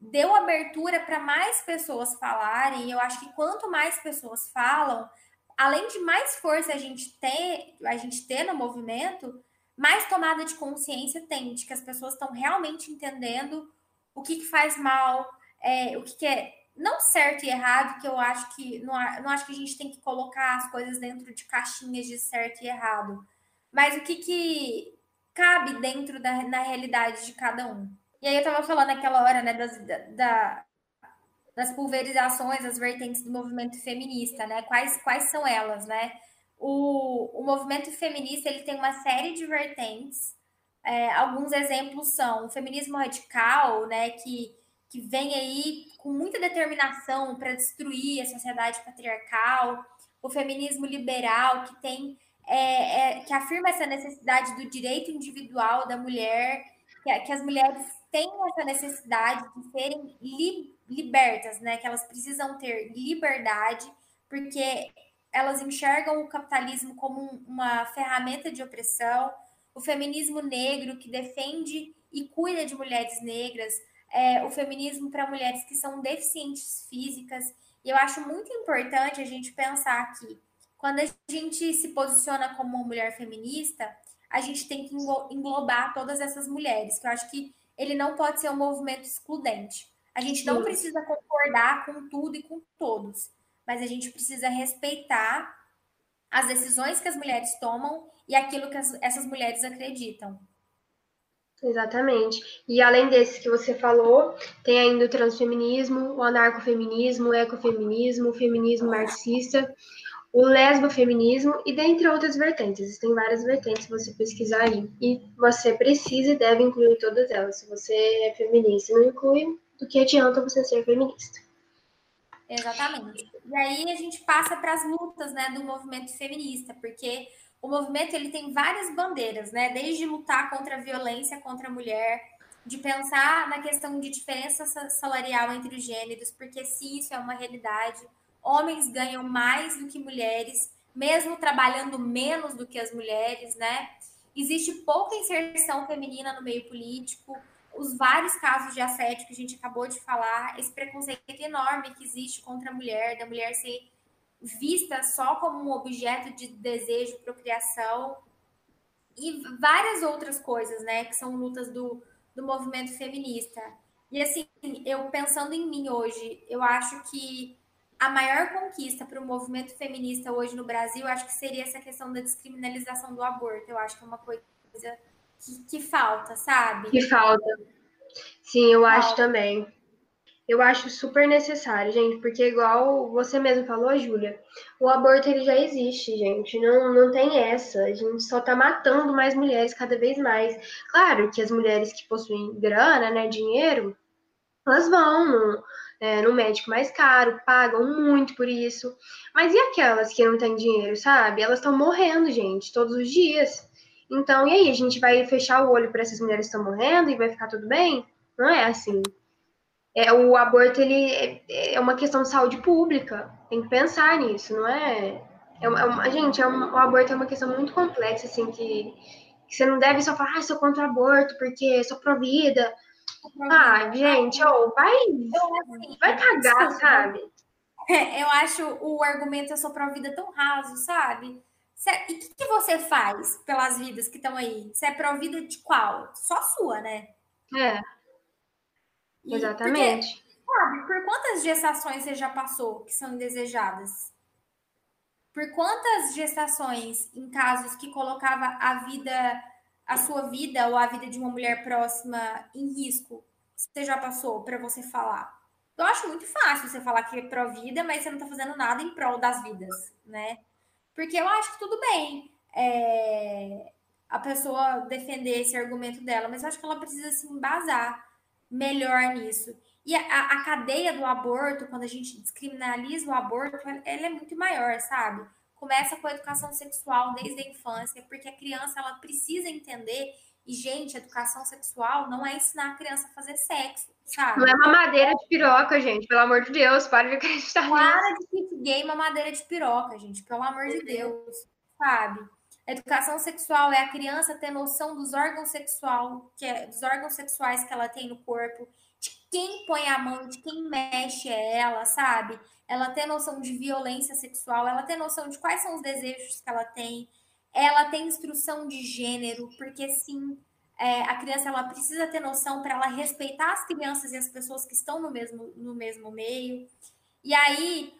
deu abertura para mais pessoas falarem. E eu acho que quanto mais pessoas falam, além de mais força a gente ter, a gente ter no movimento, mais tomada de consciência tem de que as pessoas estão realmente entendendo o que, que faz mal, é, o que, que, é não certo e errado, que eu acho que não, não acho que a gente tem que colocar as coisas dentro de caixinhas de certo e errado, mas o que, que cabe dentro da na realidade de cada um. E aí eu tava falando naquela hora, né, das, da, das pulverizações, as vertentes do movimento feminista, né? Quais, quais são elas, né? O, o movimento feminista ele tem uma série de vertentes. É, alguns exemplos são o feminismo radical, né? Que, que vem aí com muita determinação para destruir a sociedade patriarcal, o feminismo liberal, que tem é, é, que afirma essa necessidade do direito individual da mulher, que, que as mulheres têm essa necessidade de serem li, libertas, né? Que elas precisam ter liberdade, porque elas enxergam o capitalismo como uma ferramenta de opressão, o feminismo negro que defende e cuida de mulheres negras, é, o feminismo para mulheres que são deficientes físicas. E eu acho muito importante a gente pensar que quando a gente se posiciona como uma mulher feminista, a gente tem que englobar todas essas mulheres, que eu acho que ele não pode ser um movimento excludente. A gente não precisa concordar com tudo e com todos, mas a gente precisa respeitar as decisões que as mulheres tomam e aquilo que as, essas mulheres acreditam. Exatamente. E além desses que você falou, tem ainda o transfeminismo, o anarcofeminismo, o ecofeminismo, o feminismo marxista o lesbofeminismo e dentre outras vertentes. Existem várias vertentes você pesquisar aí. E você precisa e deve incluir todas elas. Se você é feminista e não inclui, do que adianta você ser feminista? Exatamente. E aí a gente passa para as lutas né, do movimento feminista, porque o movimento ele tem várias bandeiras, né? Desde lutar contra a violência contra a mulher, de pensar na questão de diferença salarial entre os gêneros, porque se isso é uma realidade, homens ganham mais do que mulheres, mesmo trabalhando menos do que as mulheres, né? Existe pouca inserção feminina no meio político, os vários casos de assédio que a gente acabou de falar, esse preconceito enorme que existe contra a mulher, da mulher ser vista só como um objeto de desejo, procriação, e várias outras coisas, né, que são lutas do, do movimento feminista. E assim, eu pensando em mim hoje, eu acho que a maior conquista para o movimento feminista hoje no Brasil, acho que seria essa questão da descriminalização do aborto. Eu acho que é uma coisa que, que falta, sabe? Que falta. Sim, eu falta. acho também. Eu acho super necessário, gente, porque igual você mesmo falou, Júlia, o aborto ele já existe, gente. Não, não tem essa. A gente só tá matando mais mulheres cada vez mais. Claro que as mulheres que possuem grana, né, dinheiro, elas vão no, é, no médico mais caro, pagam muito por isso. Mas e aquelas que não têm dinheiro, sabe? Elas estão morrendo, gente, todos os dias. Então, e aí? A gente vai fechar o olho para essas mulheres que estão morrendo e vai ficar tudo bem? Não é assim. É, o aborto, ele é, é uma questão de saúde pública. Tem que pensar nisso, não é? é uma, é uma gente, é uma, o aborto é uma questão muito complexa, assim, que, que você não deve só falar, ah, sou contra o aborto porque sou pró-vida. Ah, gente, oh, vai, assim, vai cagar, sabe? Eu acho o argumento eu sou pró-vida tão raso, sabe? E o que, que, você faz pelas vidas que estão aí? Você é pró-vida de qual? Só sua, né? É. E Exatamente. Porque, sabe, por quantas gestações você já passou que são indesejadas? Por quantas gestações em casos que colocava a vida a sua vida ou a vida de uma mulher próxima em risco você já passou para você falar? Eu acho muito fácil você falar que é pró-vida, mas você não está fazendo nada em prol das vidas, né? Porque eu acho que tudo bem é, a pessoa defender esse argumento dela, mas eu acho que ela precisa se embasar melhor nisso. E a, a cadeia do aborto, quando a gente descriminaliza o aborto, ela é muito maior, sabe? começa com a educação sexual desde a infância, porque a criança ela precisa entender. E, gente, educação sexual não é ensinar a criança a fazer sexo, sabe? Não é mamadeira de piroca, gente, pelo amor de Deus, para de acreditar Para nisso. de kit gay mamadeira de piroca, gente, pelo amor de Deus, sabe? educação sexual é a criança ter noção dos órgãos sexual, que é, dos órgãos sexuais que ela tem no corpo, de quem põe a mão, de quem mexe é ela, sabe? ela ter noção de violência sexual, ela ter noção de quais são os desejos que ela tem, ela tem instrução de gênero, porque sim, é, a criança ela precisa ter noção para ela respeitar as crianças e as pessoas que estão no mesmo, no mesmo meio. E aí,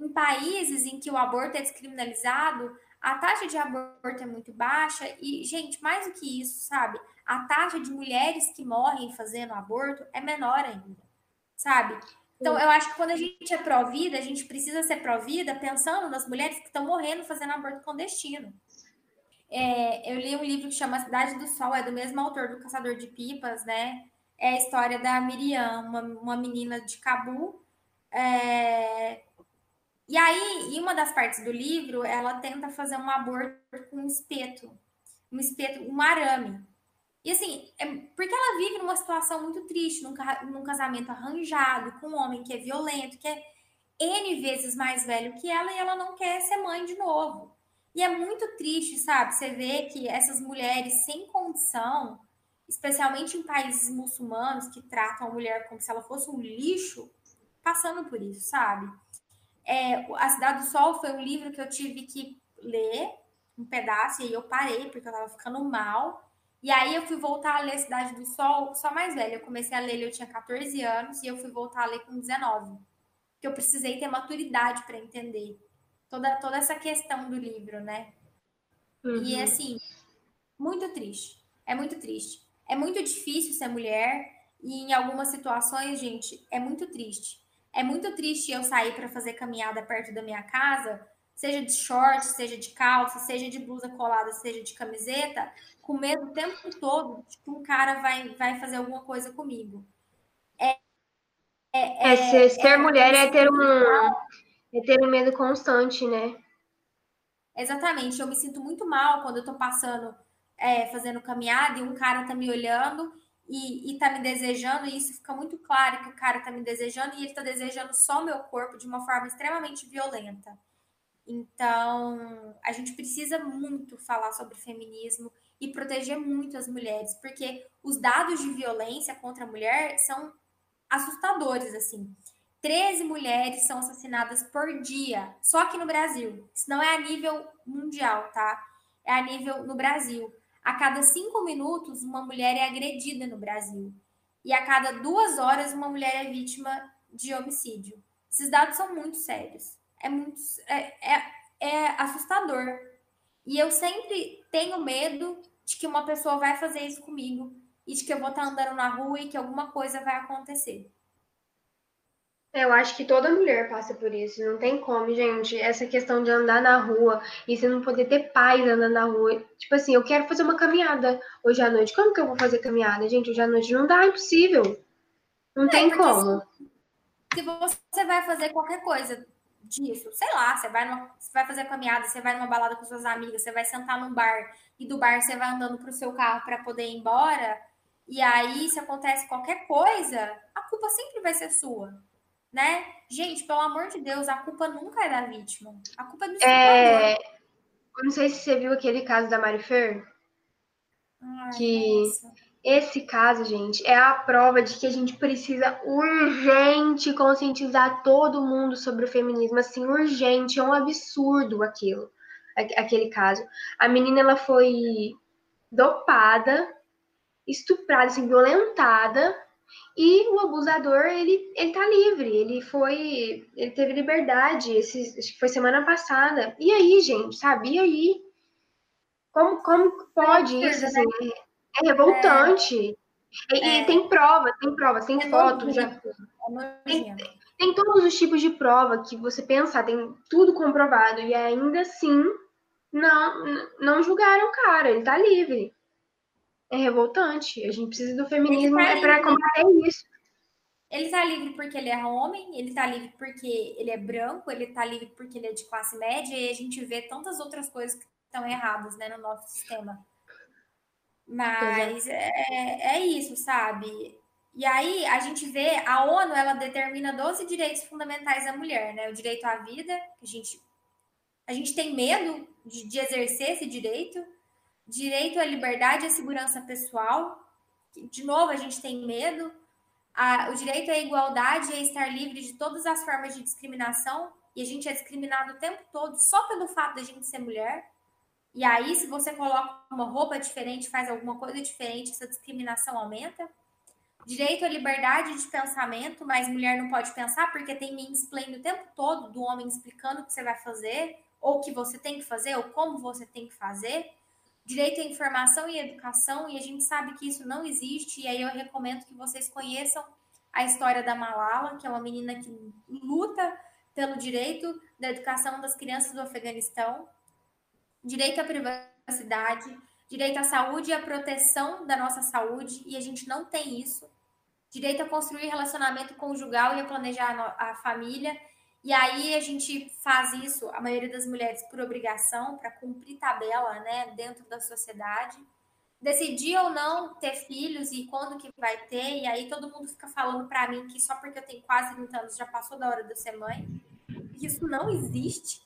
em países em que o aborto é descriminalizado, a taxa de aborto é muito baixa e, gente, mais do que isso, sabe? A taxa de mulheres que morrem fazendo aborto é menor ainda, sabe? Então, eu acho que quando a gente é pró-vida, a gente precisa ser pró-vida pensando nas mulheres que estão morrendo fazendo aborto clandestino. É, eu li um livro que chama Cidade do Sol, é do mesmo autor do Caçador de Pipas, né? É a história da Miriam, uma, uma menina de Cabu. É... E aí, em uma das partes do livro, ela tenta fazer um aborto com um espeto, um espeto, um arame. E assim, é porque ela vive numa situação muito triste, num, num casamento arranjado, com um homem que é violento, que é N vezes mais velho que ela, e ela não quer ser mãe de novo. E é muito triste, sabe? Você vê que essas mulheres sem condição, especialmente em países muçulmanos que tratam a mulher como se ela fosse um lixo, passando por isso, sabe? É, a Cidade do Sol foi um livro que eu tive que ler um pedaço e aí eu parei porque eu tava ficando mal. E aí eu fui voltar a ler Cidade do Sol só mais velha. Eu comecei a ler, eu tinha 14 anos e eu fui voltar a ler com 19. Que eu precisei ter maturidade para entender toda, toda essa questão do livro, né? Uhum. E assim, muito triste. É muito triste. É muito difícil ser mulher e em algumas situações, gente, é muito triste. É muito triste eu sair para fazer caminhada perto da minha casa seja de short, seja de calça, seja de blusa colada, seja de camiseta, com medo o tempo todo de que um cara vai, vai fazer alguma coisa comigo. É, é, é, é ser, ser é, mulher é ter, um, é ter um medo constante, né? Exatamente. Eu me sinto muito mal quando eu tô passando, é, fazendo caminhada e um cara tá me olhando e, e tá me desejando, e isso fica muito claro que o cara tá me desejando e ele tá desejando só o meu corpo de uma forma extremamente violenta. Então, a gente precisa muito falar sobre feminismo e proteger muito as mulheres, porque os dados de violência contra a mulher são assustadores, assim. 13 mulheres são assassinadas por dia, só aqui no Brasil. Isso não é a nível mundial, tá? É a nível no Brasil. A cada cinco minutos, uma mulher é agredida no Brasil. E a cada duas horas, uma mulher é vítima de homicídio. Esses dados são muito sérios é muito é, é, é assustador. E eu sempre tenho medo de que uma pessoa vai fazer isso comigo e de que eu vou estar andando na rua e que alguma coisa vai acontecer. Eu acho que toda mulher passa por isso, não tem como, gente. Essa questão de andar na rua e você não poder ter paz andando na rua. Tipo assim, eu quero fazer uma caminhada hoje à noite. Como que eu vou fazer caminhada, gente? Hoje à noite não dá, é impossível. Não é, tem como. Se, se você vai fazer qualquer coisa disso. Sei lá, você vai, numa, você vai fazer caminhada, você vai numa balada com suas amigas, você vai sentar num bar e do bar você vai andando pro seu carro para poder ir embora. E aí, se acontece qualquer coisa, a culpa sempre vai ser sua, né? Gente, pelo amor de Deus, a culpa nunca é da vítima. A culpa é do é... Eu não sei se você viu aquele caso da Marifer. que nossa. Esse caso, gente, é a prova de que a gente precisa urgente conscientizar todo mundo sobre o feminismo, assim, urgente, é um absurdo aquilo, aquele caso. A menina ela foi dopada, estuprada, assim, violentada, e o abusador, ele, ele tá livre, ele foi, ele teve liberdade, esse, acho que foi semana passada. E aí, gente, sabe? E aí? Como, como pode isso, assim? Né? É revoltante. É, e, é, tem prova, tem prova, tem é foto. Já, é tem, tem todos os tipos de prova que você pensar, tem tudo comprovado. E ainda assim, não, não julgaram o cara, ele tá livre. É revoltante. A gente precisa do feminismo tá para combater isso. Ele tá livre porque ele é homem, ele tá livre porque ele é branco, ele tá livre porque ele é de classe média, e a gente vê tantas outras coisas que estão erradas né, no nosso sistema. Mas é. é, é isso, sabe? E aí a gente vê, a ONU ela determina 12 direitos fundamentais da mulher, né? O direito à vida, que a gente, a gente tem medo de, de exercer esse direito, direito à liberdade e à segurança pessoal, de novo a gente tem medo, a, o direito à igualdade e a estar livre de todas as formas de discriminação, e a gente é discriminado o tempo todo só pelo fato da gente ser mulher. E aí, se você coloca uma roupa diferente, faz alguma coisa diferente, essa discriminação aumenta. Direito à liberdade de pensamento, mas mulher não pode pensar porque tem mansplaining o tempo todo do homem explicando o que você vai fazer, ou o que você tem que fazer, ou como você tem que fazer. Direito à informação e educação, e a gente sabe que isso não existe, e aí eu recomendo que vocês conheçam a história da Malala, que é uma menina que luta pelo direito da educação das crianças do Afeganistão, direito à privacidade, direito à saúde e à proteção da nossa saúde, e a gente não tem isso. Direito a construir relacionamento conjugal e a planejar a, família. E aí a gente faz isso, a maioria das mulheres, por obrigação, para cumprir tabela né, dentro da sociedade. Decidir ou não ter filhos e quando que vai ter, e aí todo mundo fica falando para mim que só porque eu tenho quase 30 anos já passou da hora de eu ser mãe. Isso não existe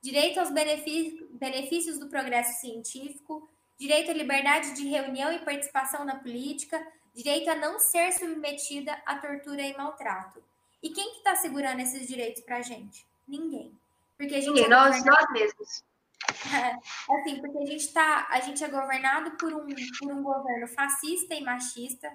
direito aos benefícios do progresso científico, direito à liberdade de reunião e participação na política, direito a não ser submetida à tortura e maltrato. E quem que está segurando esses direitos para a gente? Ninguém. Porque a gente Ninguém, é nós, nós mesmos. É, assim, porque a gente tá, a gente é governado por um, por um governo fascista e machista,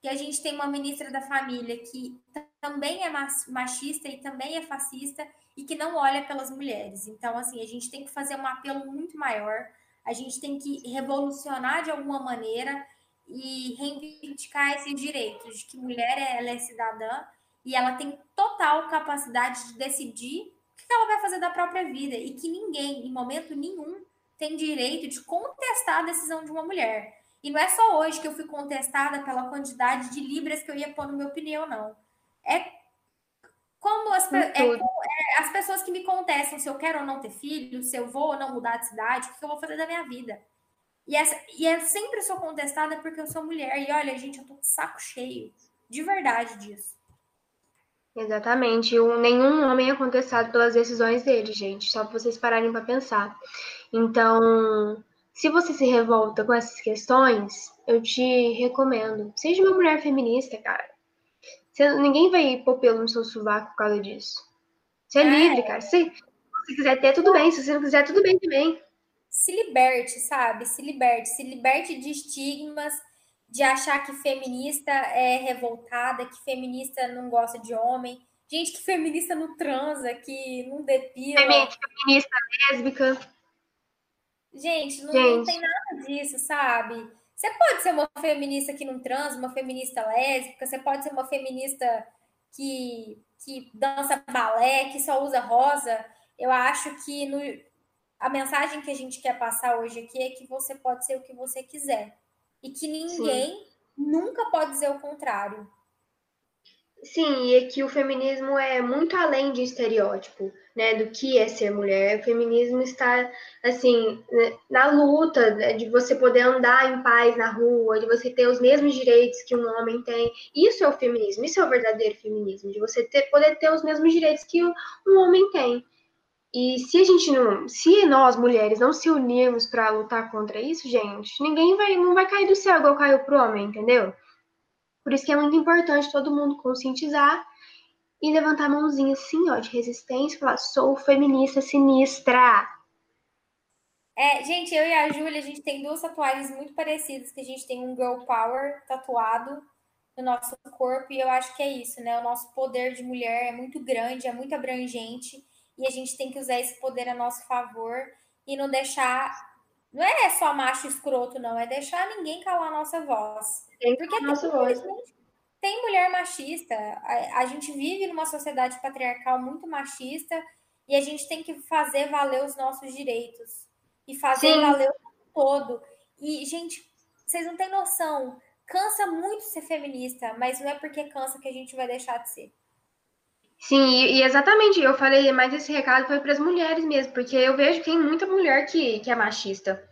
que a gente tem uma ministra da família que também é machista e também é fascista e que não olha pelas mulheres. Então, assim, a gente tem que fazer um apelo muito maior, a gente tem que revolucionar de alguma maneira e reivindicar esses direitos de que mulher ela é cidadã e ela tem total capacidade de decidir o que ela vai fazer da própria vida e que ninguém, em momento nenhum, tem direito de contestar a decisão de uma mulher. E não é só hoje que eu fui contestada pela quantidade de libras que eu ia pôr no meu pneu, não. É como as, é, é, as pessoas que me contestam se eu quero ou não ter filho, se eu vou ou não mudar de cidade, o que eu vou fazer da minha vida. E, essa, e é sempre sou contestada porque eu sou mulher. E olha, gente, eu tô de saco cheio. De verdade disso. Exatamente. nenhum homem é contestado pelas decisões dele, gente. Só para vocês pararem para pensar. Então, se você se revolta com essas questões, eu te recomendo. Seja uma mulher feminista, cara. Você, ninguém vai pôr pelo no seu sovaco por causa disso. Você é, é. livre, cara. Se, se você quiser ter, tudo bem. Se você não quiser, tudo bem também. Se liberte, sabe? Se liberte. Se liberte de estigmas, de achar que feminista é revoltada, que feminista não gosta de homem. Gente, que feminista não transa, que não depila. Feminista lésbica. Gente, não, Gente. não tem nada disso, sabe? Você pode ser uma feminista que não transa, uma feminista lésbica, você pode ser uma feminista que, que dança balé, que só usa rosa. Eu acho que no, a mensagem que a gente quer passar hoje aqui é que você pode ser o que você quiser. E que ninguém Sim. nunca pode dizer o contrário. Sim, e é que o feminismo é muito além de estereótipo, né, do que é ser mulher. O feminismo está, assim, né, na luta né, de você poder andar em paz na rua, de você ter os mesmos direitos que um homem tem. Isso é o feminismo, isso é o verdadeiro feminismo, de você ter, poder ter os mesmos direitos que um homem tem. E se a gente não, se nós mulheres não se unirmos para lutar contra isso, gente, ninguém vai, não vai cair do céu igual caiu pro homem, entendeu? Por isso que é muito importante todo mundo conscientizar e levantar a mãozinha assim, ó, de resistência falar: sou feminista sinistra. É, gente, eu e a Júlia, a gente tem duas tatuagens muito parecidas, que a gente tem um girl power tatuado no nosso corpo, e eu acho que é isso, né? O nosso poder de mulher é muito grande, é muito abrangente, e a gente tem que usar esse poder a nosso favor e não deixar. Não é só macho escroto, não, é deixar ninguém calar a nossa voz. Tem Porque nossa voz. tem mulher machista. A, a gente vive numa sociedade patriarcal muito machista e a gente tem que fazer valer os nossos direitos e fazer Sim. valer o todo. E, gente, vocês não têm noção. Cansa muito ser feminista, mas não é porque cansa que a gente vai deixar de ser. Sim, e, exatamente, eu falei, mas esse recado foi para as mulheres mesmo, porque eu vejo que tem muita mulher que, que é machista.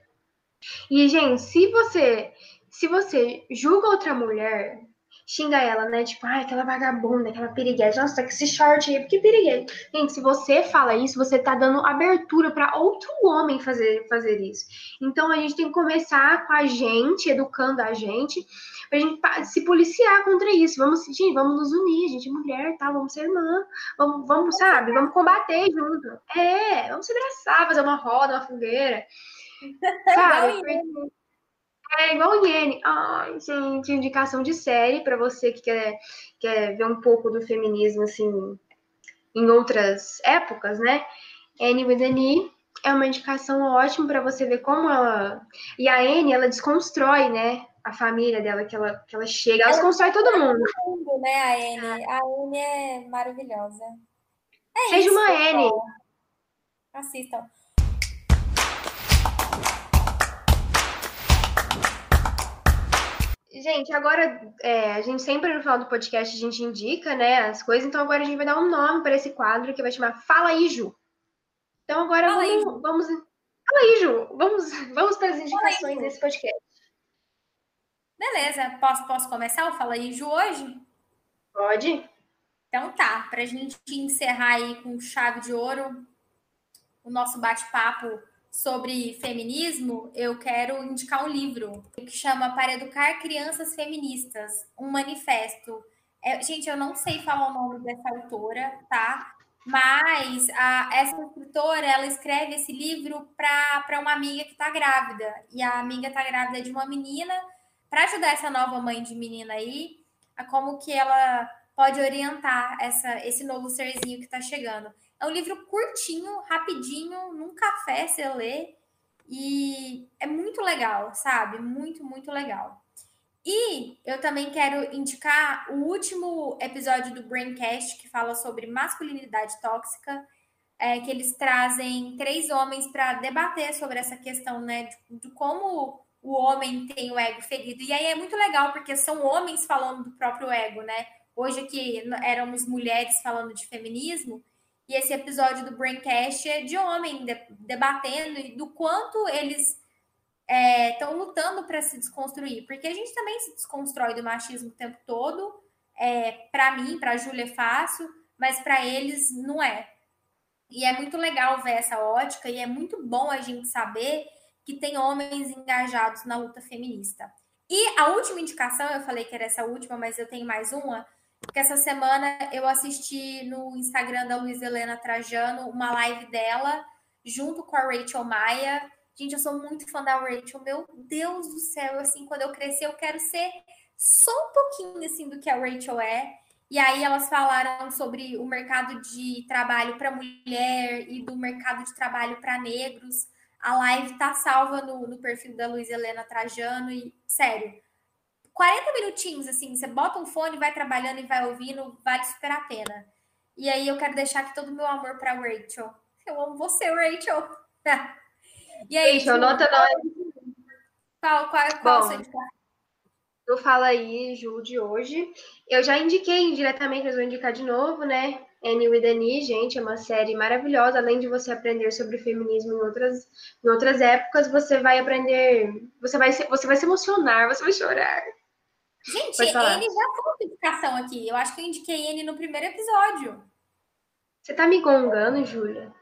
E, gente, se você se você julga outra mulher, xinga ela, né? Tipo, ai, aquela vagabunda, aquela piriguete. Nossa, que esse short aí, porque piriguete. Gente, se você fala isso, você tá dando abertura para outro homem fazer, fazer isso. Então a gente tem que começar com a gente, educando a gente, pra gente se policiar contra isso. Vamos, gente, vamos nos unir, a gente é mulher, tá? Vamos ser irmã. Vamos, vamos, sabe? Vamos combater junto. É, vamos se abraçar, fazer uma roda, uma fogueira. Sabe? É igual o Iene. Ai, gente, indicação de série para você que quer, quer ver um pouco do feminismo, assim, em outras épocas, né? Annie with an E é uma indicação ótima para você ver como ela. E a Anne, ela desconstrói, né? a família dela, que ela, que ela chega, ela, ela constrói todo mundo. mundo. né, a Anne? A Anne é maravilhosa. É Seja isso, uma Anne. Assistam. Gente, agora é, a gente sempre no final do podcast a gente indica, né, as coisas. Então agora a gente vai dar um nome para esse quadro que vai chamar Fala aí, Ju. Então agora Fala vamos, aí, vamos, Fala aí, Ju. Vamos, vamos para as indicações aí, desse podcast. Beleza, posso, posso começar o Fala aí, Ju, hoje? Pode. Então tá, para a gente encerrar aí com chave de ouro o nosso bate-papo sobre feminismo, eu quero indicar um livro que chama Para Educar Crianças Feministas, um manifesto. É, gente, eu não sei falar o nome dessa autora, tá? Mas a, essa escritora, ela escreve esse livro para uma amiga que está grávida. E a amiga está grávida de uma menina, para ajudar essa nova mãe de menina aí, a como que ela pode orientar essa, esse novo serzinho que está chegando. É um livro curtinho, rapidinho, num café você lê. E é muito legal, sabe? Muito, muito legal. E eu também quero indicar o último episódio do Braincast que fala sobre masculinidade tóxica, é, que eles trazem três homens para debater sobre essa questão, né, de, de, como o homem tem o ego ferido. E aí é muito legal porque são homens falando do próprio ego, né? Hoje aqui éramos mulheres falando de feminismo, e esse episódio do Braincast é de homem de, debatendo e do quanto eles estão é, lutando para se desconstruir. Porque a gente também se desconstrói do machismo o tempo todo. É, para mim, para a Júlia é fácil, mas para eles não é. E é muito legal ver essa ótica e é muito bom a gente saber que tem homens engajados na luta feminista. E a última indicação, eu falei que era essa última, mas eu tenho mais uma porque essa semana eu assisti no Instagram da Luiz Helena Trajano uma live dela, junto com a Rachel Maia. Gente, eu sou muito fã da Rachel. Meu Deus do céu, assim, quando eu crescer, eu quero ser só um pouquinho assim do que a Rachel é. E aí elas falaram sobre o mercado de trabalho para mulher e do mercado de trabalho para negros. A live tá salva no, no perfil da Luiz Helena Trajano e, sério, 40 minutinhos, assim, você bota um fone, vai trabalhando e vai ouvindo, vale super a pena. E aí eu quero deixar aqui todo o meu amor para Rachel. Eu amo você, Rachel. e aí, Rachel, nota nós. Qual, qual, qual Bom, Eu falo aí, Ju, de hoje. Eu já indiquei indiretamente, mas vou indicar de novo, né? Annie with Annie, gente, é uma série maravilhosa. Além de você aprender sobre feminismo em outras, em outras épocas, você vai aprender, você vai, se, você vai se emocionar, você vai chorar. Gente, ele já foi indicação aqui. Eu acho que eu indiquei ele no primeiro episódio. Você tá me gongando, Júlia?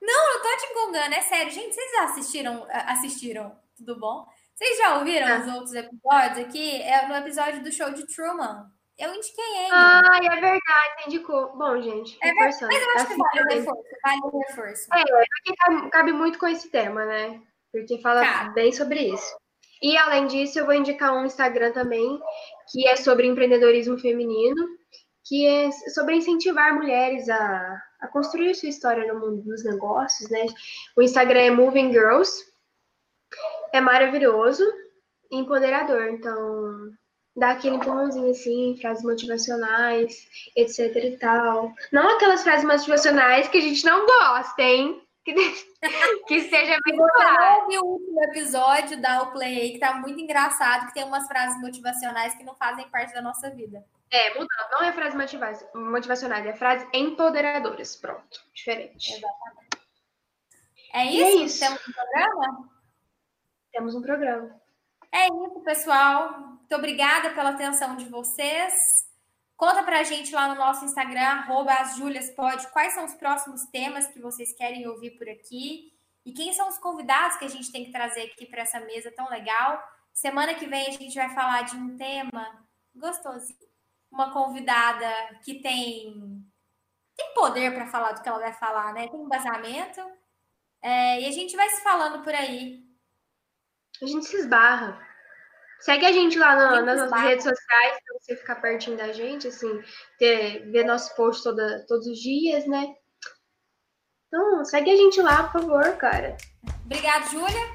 Não, eu tô te gongando, é sério. Gente, vocês já assistiram, assistiram, tudo bom? Vocês já ouviram ah. os outros episódios aqui? É no episódio do show de Truman. Eu indiquei ele. Ah, é verdade, você indicou. Bom, gente, é Mas eu acho que vale o reforço, vale o reforço. É, porque cabe muito com esse tema, né? Porque fala tá. bem sobre isso. E além disso, eu vou indicar um Instagram também, que é sobre empreendedorismo feminino, que é sobre incentivar mulheres a, a construir sua história no mundo dos negócios, né? O Instagram é Moving Girls. É maravilhoso e empoderador, então dá aquele empurrãozinho assim, frases motivacionais, etc e tal. Não aquelas frases motivacionais que a gente não gosta, hein? Que, que seja bem Você claro. ouve o último episódio, dá o play aí, que tá muito engraçado, que tem umas frases motivacionais que não fazem parte da nossa vida. É, mudando. Não é frase motivacionais, é frases empoderadoras. Pronto, diferente. Exatamente. É isso? é isso? Temos um programa? Temos um programa. É isso, pessoal. Muito obrigada pela atenção de vocês. Conta pra gente lá no nosso Instagram, arroba quais são os próximos temas que vocês querem ouvir por aqui e quem são os convidados que a gente tem que trazer aqui para essa mesa tão legal. Semana que vem a gente vai falar de um tema gostosinho. Uma convidada que tem, tem poder para falar do que ela vai falar, né? Tem embasamento. É, e a gente vai se falando por aí. A gente se esbarra. Segue a gente lá nas nossas redes sociais para você ficar pertinho da gente, assim, ter, ver nosso post toda, todos os dias, né? Então, segue a gente lá, por favor, cara. Obrigada, Júlia.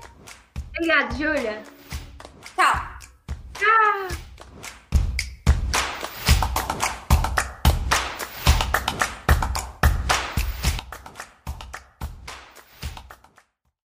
Obrigada, Júlia. Tchau. Tchau!